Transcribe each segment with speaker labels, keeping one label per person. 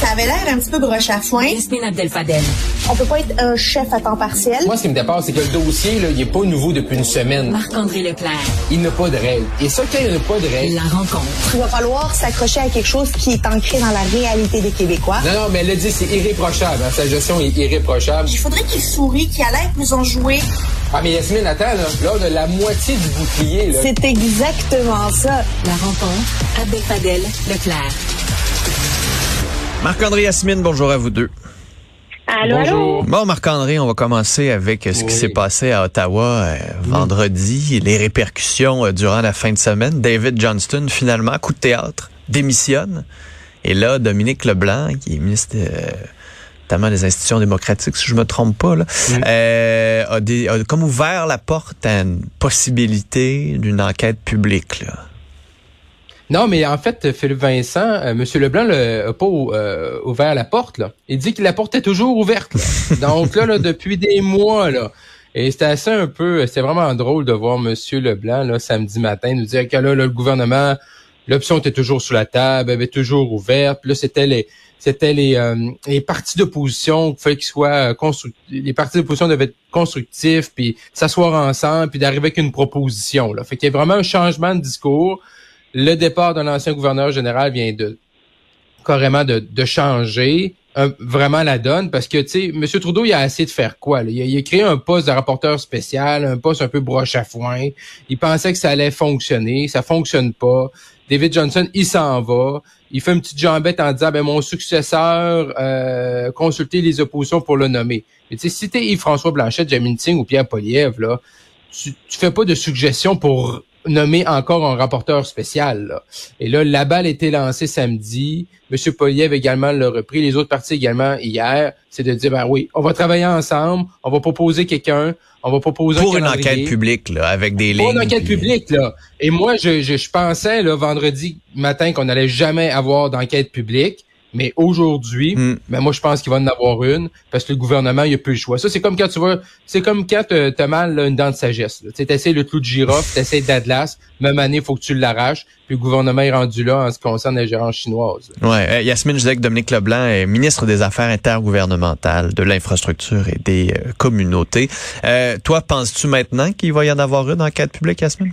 Speaker 1: Ça avait l'air un petit peu broche à foin.
Speaker 2: Yasmine Abdel-Fadel.
Speaker 1: On peut pas être un chef à temps partiel.
Speaker 3: Moi, ce qui me dépasse, c'est que le dossier, là, il est pas nouveau depuis une semaine.
Speaker 2: Marc-André Leclerc.
Speaker 3: Il n'a pas de règles. Et ça, quand il n'a pas de règles...
Speaker 2: La rencontre.
Speaker 1: Il va falloir s'accrocher à quelque chose qui est ancré dans la réalité des Québécois.
Speaker 3: Non, non, mais elle a dit, c'est irréprochable. Hein. Sa gestion est irréprochable.
Speaker 1: Il faudrait qu'il sourie, qu'il a l'air plus enjoué.
Speaker 3: Ah, mais Yasmine, attends, là, là, on a la moitié du bouclier, là.
Speaker 1: C'est exactement ça.
Speaker 2: La rencontre. Abdel-Fadel. Leclerc.
Speaker 4: Marc-André Yasmine, bonjour à vous deux.
Speaker 5: Allô?
Speaker 3: Bonjour.
Speaker 4: Bon, Marc-André, on va commencer avec ce qui s'est passé à Ottawa euh, vendredi, les répercussions euh, durant la fin de semaine. David Johnston, finalement, coup de théâtre, démissionne. Et là, Dominique Leblanc, qui est ministre euh, notamment des institutions démocratiques, si je me trompe pas, là, euh, a, des- a comme ouvert la porte à une possibilité d'une enquête publique. Là.
Speaker 3: Non, mais en fait, Philippe Vincent, euh, M. Leblanc n'a pas euh, ouvert la porte. Là. Il dit que la porte est toujours ouverte. là. Donc là, là, depuis des mois, là. Et c'était assez un peu, c'était vraiment drôle de voir M. Leblanc là, samedi matin nous dire que là, là, le gouvernement, l'option était toujours sur la table, elle était toujours ouverte. Puis là, c'était les c'était les, euh, les partis d'opposition qu'il fallait qu'ils soient constructifs. Les partis d'opposition devaient être constructifs, puis s'asseoir ensemble, puis d'arriver avec une proposition. Là. Fait qu'il y a vraiment un changement de discours le départ de l'ancien gouverneur général vient de carrément de, changer euh, vraiment la donne parce que tu sais M. Trudeau il a essayé de faire quoi? Il, a, il créé un poste de rapporteur spécial un poste un peu broche à foin il pensait que ça allait fonctionner ça fonctionne pas David Johnson il s'en va il fait une petite jambette en disant ben mon successeur euh, consulter les oppositions pour le nommer mais tu sais si t'es Yves-François Blanchette Jamie Singh ou Pierre Poliev là tu, tu fais pas de suggestions pour nommer encore un rapporteur spécial. Là. Et là, la balle a été lancée samedi. Monsieur Poliev également l'a repris, les autres partis également hier. C'est de dire, ben oui, on va travailler ensemble, on va proposer quelqu'un, on va proposer
Speaker 4: Pour
Speaker 3: un
Speaker 4: une enquête publique, là, avec des lignes.
Speaker 3: Pour une enquête
Speaker 4: puis-
Speaker 3: publique, là. Et moi, je, je, je pensais, là, vendredi matin, qu'on n'allait jamais avoir d'enquête publique. Mais aujourd'hui,
Speaker 4: Hmm.
Speaker 3: ben moi, je pense qu'il va en avoir une parce que le gouvernement, il a plus le choix. Ça, c'est comme quand tu vois, c'est comme quand t'as t'as mal là, une dent de sagesse. là. Tu essaies le clou de girofle, tu essaies d'Atlas, même année, il faut que tu l'arraches. Puis le gouvernement est rendu là en ce qui concerne la gérance chinoise.
Speaker 4: Ouais, euh, Yasmine, je disais que Dominique Leblanc est ministre des Affaires intergouvernementales, de l'infrastructure et des euh, communautés. Euh, toi, penses-tu maintenant qu'il va y en avoir une enquête publique, Yasmine?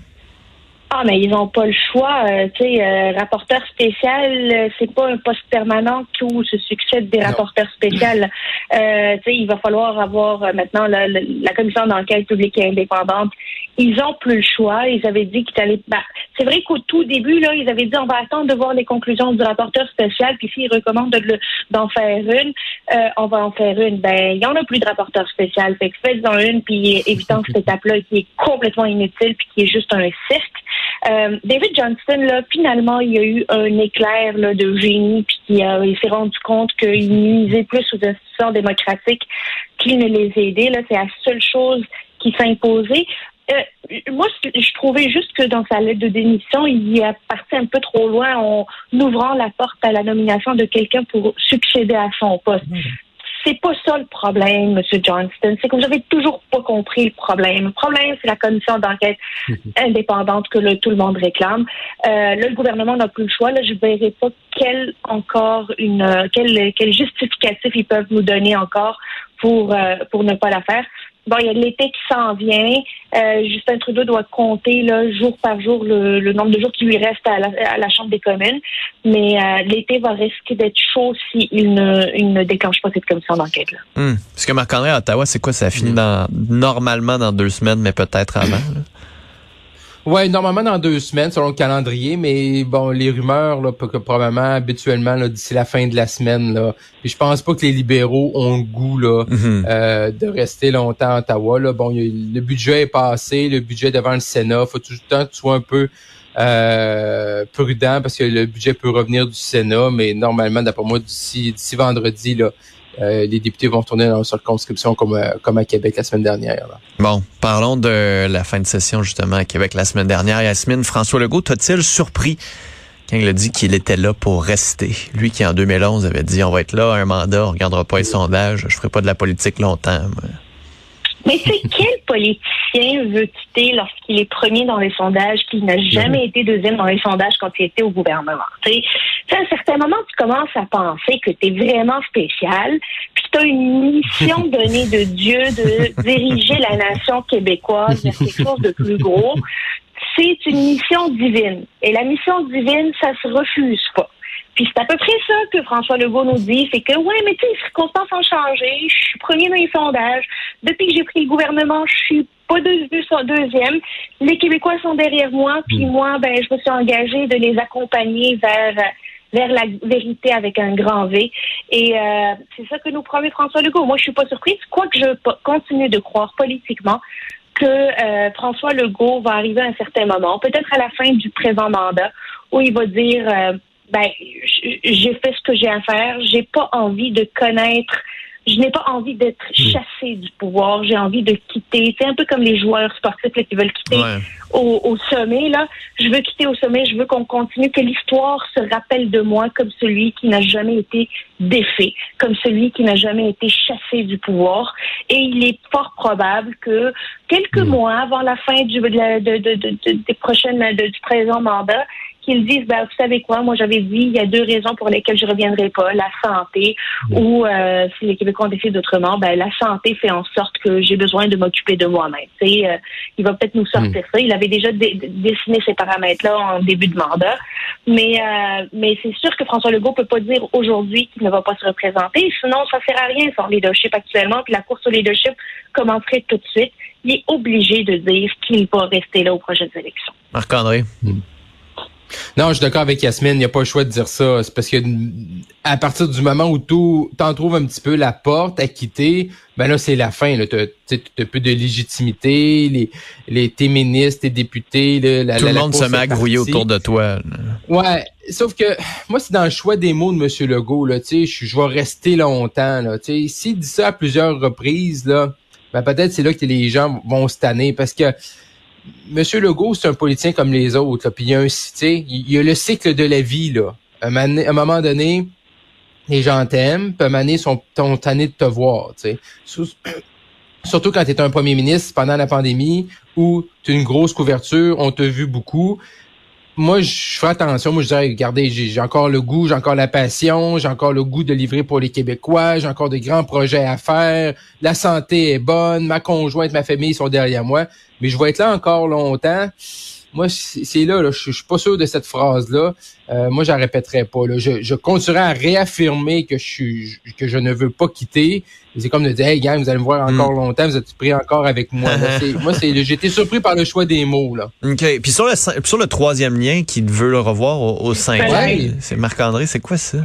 Speaker 5: Ah, mais ils n'ont pas le choix. euh, tu sais, euh, rapporteur spécial, euh, c'est pas un poste permanent où se succèdent des
Speaker 3: Non.
Speaker 5: rapporteurs spéciaux. Euh, tu sais, il va falloir avoir euh, maintenant la, la- la commission d'enquête publique et indépendante. Ils ont plus le choix. Ils avaient dit qu'ils allaient. Ben, c'est vrai qu'au tout début, là, ils avaient dit on va attendre de voir les conclusions du rapporteur spécial, puis s'ils recommandent de d'en faire une, euh, on va en faire une. Ben, il y en a plus de rapporteur spécial. Fait que faites-en une, puis évitons cette étape-là qui est complètement inutile, puis qui est juste un cirque. Euh, David Johnston, là, finalement, il y a eu un éclair de génie, puis il, a- il s'est rendu compte qu'il nuisait plus aux institutions démocratiques qu'il ne les aidait. Là, c'est la seule chose qui s'imposait. Euh, moi, je je trouvais juste que dans sa lettre de démission, il est parti un peu trop loin en ouvrant la porte à la nomination de quelqu'un pour succéder à son poste. C'est pas ça le problème, Monsieur Johnston. C'est que vous avez toujours pas compris le problème. Le problème, c'est la commission d'enquête indépendante que le- tout le monde réclame. Euh, là, le gouvernement n'a plus le choix. Là, je ne verrai pas quel encore une euh, quel, quel justificatif ils peuvent nous donner encore pour euh, pour ne pas la faire. Bon, il y a l'été qui s'en vient. Euh, Justin Trudeau doit compter là, jour par jour le, le nombre de jours qui lui reste à la, à la Chambre des communes. Mais euh, l'été va risquer d'être chaud s'il ne, il ne déclenche pas cette commission d'enquête-là.
Speaker 4: Hum. Parce que Marc-André à Ottawa, c'est quoi? Ça finit dans, normalement dans deux semaines, mais peut-être avant. là.
Speaker 3: Ouais, normalement dans deux semaines selon le calendrier, mais bon, les rumeurs là, que probablement habituellement là, d'ici la fin de la semaine là. Puis je pense pas que les libéraux ont le goût là
Speaker 4: Mhm.
Speaker 3: euh, de rester longtemps à Ottawa. Là. Bon, a- le budget est passé, le budget est devant le Sénat. Faut tout le temps que tu sois un peu euh, prudent parce que le budget peut revenir du Sénat, mais normalement, d'après moi, d'ici d'ici vendredi, là, euh, les députés vont retourner dans leur circonscription comme, euh, comme à Québec la semaine dernière. là.
Speaker 4: Bon, parlons de la fin de session justement à Québec la semaine dernière. Yasmine, François Legault, t'a-t-il surpris? Quand il a dit qu'il était là pour rester? Lui qui en 2011 avait dit on va être là un mandat, on regardera pas les sondages, je ferai pas de la politique longtemps. moi.
Speaker 5: Mais sais, quel politicien veut quitter lorsqu'il est premier dans les sondages, qu'il n'a jamais été deuxième dans les sondages quand il était au gouvernement? Tu sais, à un certain moment, tu commences à penser que tu es vraiment spécial, puis tu as une mission donnée de Dieu de diriger la nation québécoise vers quelque chose de plus gros. C'est une mission divine. Et la mission divine, ça se refuse pas. Puis c'est à peu près ça que François Legault nous dit, c'est que ouais, mais tu sais, les circonstances ont changé. Je suis premier dans les sondages. Depuis que j'ai pris le gouvernement, je suis pas deuxième. Les Québécois sont derrière moi, puis moi, ben, je me suis engagée de les accompagner vers vers la vérité avec un grand V. Et euh, c'est ça que nous promet François Legault. Moi, je suis pas surprise, quoique je continue de croire politiquement que euh, François Legault va arriver à un certain moment, peut-être à la fin du présent mandat, où il va dire euh, ben j'ai fait ce que j'ai à faire, j'ai pas envie de connaître je n'ai pas envie d'être chassé du pouvoir. J'ai envie de quitter. C'est un peu comme les joueurs sportifs qui veulent quitter au, sommet. Là, je veux quitter au sommet. Je veux qu'on continue, que l'histoire se rappelle de moi comme celui qui n'a jamais été défait, comme celui qui n'a jamais été chassé du pouvoir. Et il est fort probable que quelques hmm. mois avant la fin du, des prochaines du présent mandat, qu'ils disent, ben, vous savez quoi, moi j'avais dit, il y a deux raisons pour lesquelles je reviendrai pas, la santé ou euh, si les Québécois ont décidé d'autrement, ben, la santé fait en sorte que j'ai besoin de m'occuper de moi-même. Euh, il va peut-être nous sortir mm. ça. Il avait déjà dessiné ces paramètres-là en début de mandat, mais euh, mais c'est sûr que François Legault peut pas dire aujourd'hui qu'il ne va pas se représenter, sinon ça sert à rien son leadership actuellement, puis la course au leadership commencerait tout de suite. Il est obligé de dire qu'il va rester là aux prochaines élections.
Speaker 4: Marc-André? Mm.
Speaker 3: Non, je suis d'accord avec Yasmine, il n'y a pas le choix de dire ça. C'est parce que à partir du moment où tu t'en trouves un petit peu la porte à quitter, ben là, c'est la fin. Tu as, peu de légitimité, les, les tes ministres, tes députés, la,
Speaker 4: tout le monde se met à grouiller autour de toi.
Speaker 3: Ouais, sauf que moi, c'est dans le choix des mots de M. Legault. Là, je, je vais rester longtemps. Là, s'il dit ça à plusieurs reprises, là, ben peut-être c'est là que les gens vont se tanner parce que Monsieur Legault, c'est un politicien comme les autres. Puis il y a un, il y a le cycle de la vie là. À un moment donné, les gens t'aiment, puis à un moment donné, de te voir. Surtout quand tu es un premier ministre pendant la pandémie où tu as une grosse couverture, on t'a vu beaucoup moi, je fais attention. Moi, je dirais, regardez, j'ai encore le goût, j'ai encore la passion, j'ai encore le goût de livrer pour les Québécois, j'ai encore des grands projets à faire. La santé est bonne, ma conjointe, ma famille sont derrière moi, mais je vais être là encore longtemps moi, c'est là, là, je, suis pas sûr de cette phrase-là. Euh, moi, je la répéterai pas. Là. Je, je continuerai à réaffirmer que je suis que je ne veux pas quitter. C'est comme de dire, hey gang, vous allez me voir encore hmm. longtemps, vous êtes pris encore avec moi. moi, c'est, j'ai été surpris par le choix des mots. Là.
Speaker 4: OK. Puis sur le, sur le troisième lien qu'il veut le revoir au, au sein, c'est Marc-André, c'est quoi ça?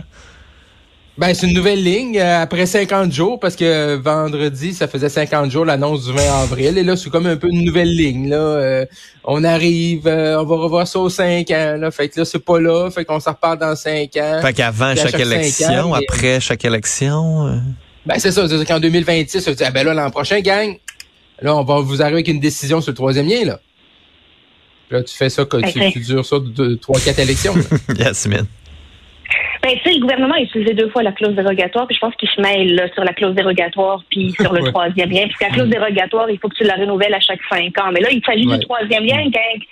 Speaker 3: Ben, c'est une nouvelle ligne euh, après 50 jours parce que vendredi, ça faisait 50 jours l'annonce du 20 avril. Et là, c'est comme un peu une nouvelle ligne. Là. Euh, on arrive, euh, on va revoir ça aux 5 ans. Là. Fait que là, c'est pas là. Fait qu'on s'en repart dans 5 ans.
Speaker 4: Fait qu'avant chaque, élection, après chaque élection.
Speaker 3: Ben, c'est ça. C'est qu'en 2026, ça dit, ah ben là, l'an prochain, gang, là, on va vous arriver avec une décision sur le troisième lien, là. là, tu fais ça, tu, tu dures ça de 3-4 élections.
Speaker 4: Yasmine.
Speaker 5: Ben, tu sais, le gouvernement a utilisé deux fois la clause dérogatoire, puis je pense qu'il se mêle sur la clause dérogatoire puis sur le troisième lien. Puis la clause dérogatoire, il faut que tu la renouvelles à chaque cinq ans. Mais là, il s'agit du troisième lien, gang.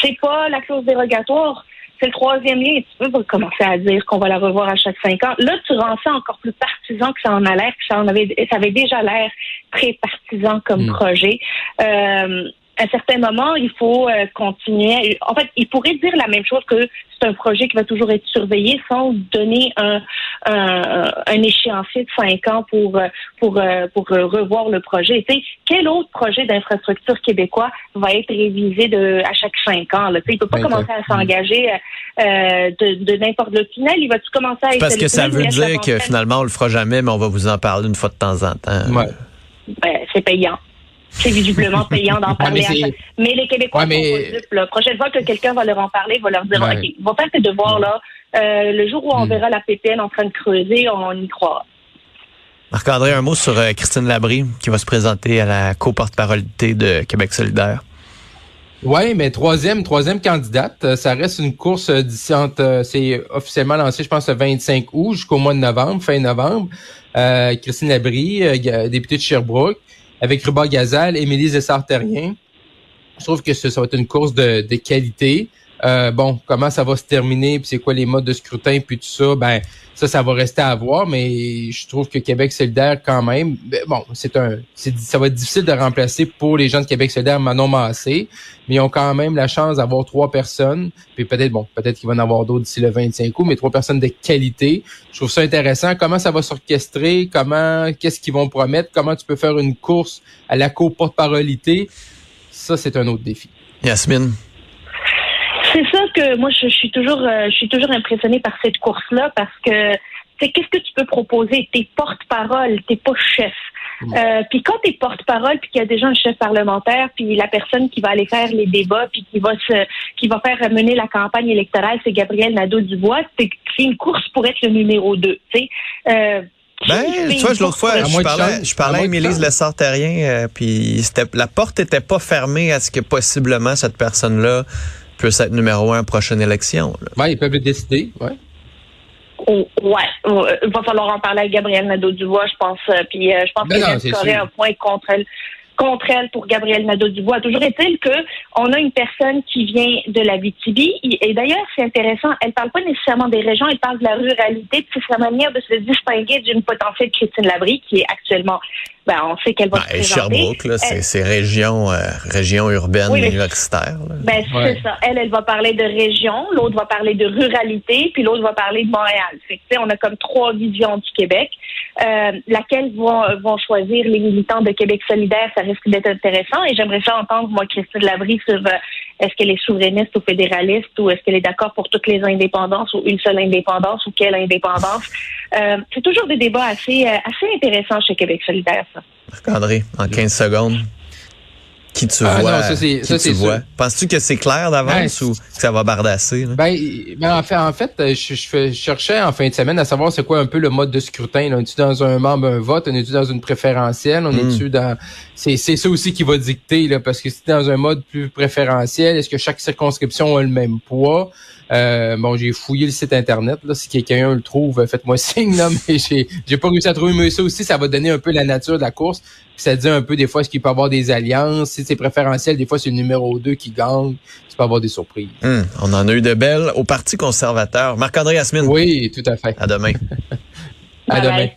Speaker 5: C'est pas la clause dérogatoire, c'est le troisième lien. Tu peux commencer à dire qu'on va la revoir à chaque cinq ans. Là, tu rends ça encore plus partisan que ça en a l'air, que ça en avait, ça avait déjà l'air très partisan comme hmm. projet. Euh, à un certain moment, il faut euh, continuer. En fait, il pourrait dire la même chose que c'est un projet qui va toujours être surveillé sans donner un, un, échéancier de cinq ans pour pour euh, pour revoir le projet. Tu sais, quel autre projet d'infrastructure québécois va être révisé de à chaque cinq ans là? Tu sais, il peut pas commencer à s'engager euh, de, de n'importe le tunnel. Il va-tu commencer à
Speaker 4: Parce que ça veut dire que finalement on le fera jamais, mais on va vous en parler une fois de temps en temps.
Speaker 5: Ouais. Ben, c'est payant c'est visiblement payant d'en parler. mais, les Québécois mais... sont La prochaine fois que quelqu'un va leur en parler, va leur dire, OK, vont faire tes devoirs là. Euh, le jour où on hmm. verra la PPN en train de creuser, on y croira.
Speaker 4: Marc-André, un mot sur euh, Christine Labrie qui va se présenter à la co-porte-parolité de Québec solidaire.
Speaker 3: Oui, mais troisième, troisième candidate, euh, ça reste une course d'ici c'est officiellement lancé, je pense, le 25 août jusqu'au mois de novembre, fin novembre. Christine Labrie, députée de Sherbrooke. Avec Ruba Gazal, Émilie Zessart-Terrien. Je trouve que ça, ça va être une course de, de qualité. Euh, bon, comment ça va se terminer, puis c'est quoi les modes de scrutin, puis tout ça, ben ça, ça va rester à voir, mais je trouve que Québec solidaire, quand même, ben, bon, c'est un, ça va être difficile de remplacer pour les gens de Québec solidaire Manon Massé, mais ils ont quand même la chance d'avoir trois personnes, puis peut-être, bon, peut-être qu'il va en avoir d'autres d'ici le 25 août, mais trois personnes de qualité. Je trouve ça intéressant. Comment ça va s'orchestrer, comment, qu'est-ce qu'ils vont promettre, comment tu peux faire une course à la co-porte-parolité, ça, c'est un autre défi.
Speaker 4: Yasmine?
Speaker 5: C'est ça que moi je, suis toujours euh, je suis toujours impressionnée par cette course là parce que c'est qu'est-ce que tu peux proposer? T'es porte-parole, t'es pas chef.
Speaker 3: Mm.
Speaker 5: Euh, puis quand t'es porte-parole, puis qu'il y a déjà un chef parlementaire, puis la personne qui va aller faire les débats, puis qui va se, qui va faire mener la campagne électorale, c'est Gabriel Nadeau-Dubois. C'est c'est une course pour être le numéro 2 Tu sais. Euh,
Speaker 4: Ben, tu vois, l'autre fois, je parlais, je parlais
Speaker 3: À chance.
Speaker 4: Le euh, puis c'était, la porte était pas fermée à ce que possiblement cette personne-là puisse être numéro un à la prochaine élection.
Speaker 3: Ouais, ils peuvent le décider, ouais.
Speaker 5: Oh, ouais, euh, il va falloir en parler avec Gabriel Nadeau-Dubois, je pense. euh, puis euh, je pense
Speaker 3: Ben
Speaker 5: que Corée a un point contre elle contre elle pour Gabriel Nadeau-Dubois. Toujours est-il que on a une personne qui vient de la BTB et d'ailleurs c'est intéressant, elle parle pas nécessairement des régions, elle parle de la ruralité, puis c'est sa manière de se distinguer d'une potentielle Christine Labrie qui est actuellement, ben on sait qu'elle va
Speaker 4: Ben,
Speaker 5: se
Speaker 4: et
Speaker 5: présenter.
Speaker 4: Sherbrooke, là, c'est,
Speaker 5: Elle-
Speaker 4: c'est région, euh, région urbaine
Speaker 5: Oui,
Speaker 4: universitaire. là.
Speaker 5: Ben,
Speaker 3: Ouais.
Speaker 5: c'est ça. Elle, elle va parler de région, l'autre va parler de ruralité, puis l'autre va parler de Montréal. Fait que, tu sais, on a comme trois visions du Québec. Euh, laquelle vont, choisir les militants de Québec solidaire, ça risque d'être intéressant. Et j'aimerais ça entendre, moi, Christine Labrie, sur euh, est-ce qu'elle est souverainiste ou fédéraliste, ou est-ce qu'elle est d'accord pour toutes les indépendances, ou une seule indépendance, ou quelle indépendance? Euh, c'est toujours des débats assez, assez intéressants chez Québec solidaire, ça.
Speaker 4: Marc-André, en 15 secondes, qui tu
Speaker 3: Ah,
Speaker 4: vois?
Speaker 3: non,
Speaker 4: qui tu vois? Penses-tu que c'est clair d'avance
Speaker 3: Ben,
Speaker 4: ou que ça va bardasser? là?
Speaker 3: Ben, ben, en fait, en fait, euh, je, je cherchais en fin de semaine à savoir c'est quoi un peu le mode de scrutin. Là. On est-tu dans un membre, un vote? On est-tu dans une préférentielle? On
Speaker 4: Mm.
Speaker 3: est-tu dans... C'est, c'est ça aussi qui va dicter, là, parce que si t'es dans un mode plus préférentiel, est-ce que chaque circonscription a le même poids? Euh, bon, j'ai fouillé le site Internet. Là, si quelqu'un le trouve, euh, faites-moi signe, là, mais j'ai, j'ai pas réussi à trouver. Mais ça aussi, ça va donner un peu la nature de la course. Puis ça dit un peu des fois ce qu'il peut y avoir des alliances? Si c'est préférentiel, des fois c'est le numéro 2 qui gagne. Tu peux avoir des surprises.
Speaker 4: Hum, on en a eu de belles au Parti conservateur. Marc-André Yasmine,
Speaker 3: Oui, tout à fait.
Speaker 4: à demain.
Speaker 3: À demain.